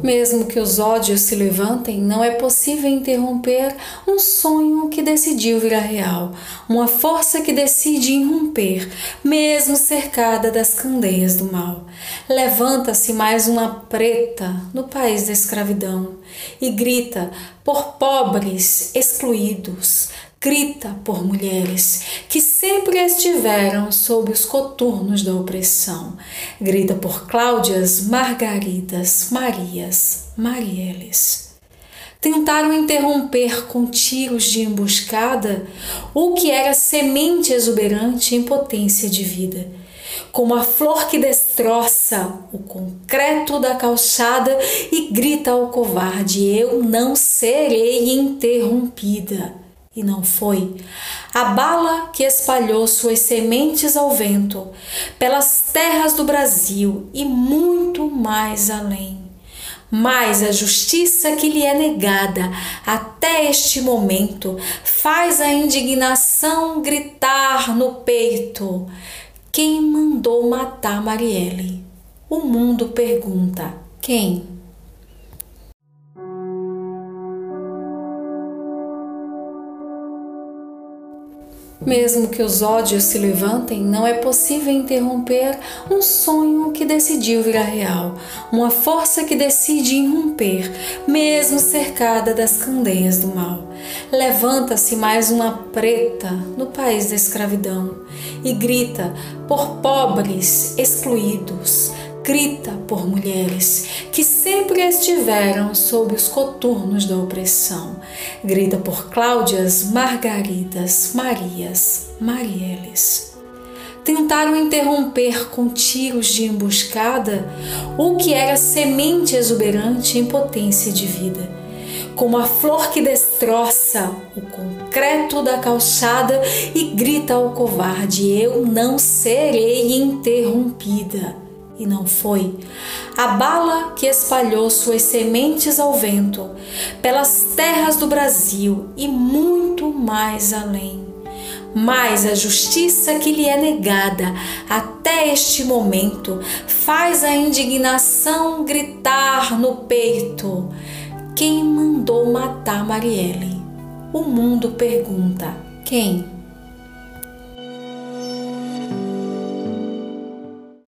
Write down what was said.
Mesmo que os ódios se levantem, não é possível interromper um sonho que decidiu virar real, uma força que decide irromper, mesmo cercada das candeias do mal. Levanta-se mais uma preta no país da escravidão e grita por pobres excluídos, grita por mulheres que sempre estiveram sob os coturnos da opressão, grita por Cláudias, Margaridas, Marias, Marieles. Tentaram interromper com tiros de emboscada o que era semente exuberante em potência de vida. Como a flor que destroça o concreto da calçada e grita ao covarde: Eu não serei interrompida e não foi. A bala que espalhou suas sementes ao vento, pelas terras do Brasil e muito mais além. Mas a justiça que lhe é negada até este momento faz a indignação gritar no peito. Quem mandou matar Marielle? O mundo pergunta: quem? Mesmo que os ódios se levantem, não é possível interromper um sonho que decidiu virar real, uma força que decide irromper, mesmo cercada das candeias do mal. Levanta-se mais uma preta no país da escravidão e grita por pobres excluídos, grita por mulheres que sempre estiveram sob os coturnos da opressão, grita por Cláudias, Margaridas, Marias, Marieles. Tentaram interromper com tiros de emboscada o que era semente exuberante em potência de vida. Como a flor que destroça o concreto da calçada e grita ao covarde: Eu não serei interrompida e não foi. A bala que espalhou suas sementes ao vento, pelas terras do Brasil e muito mais além. Mas a justiça que lhe é negada até este momento faz a indignação gritar no peito. Quem mandou matar Marielle? O mundo pergunta: quem?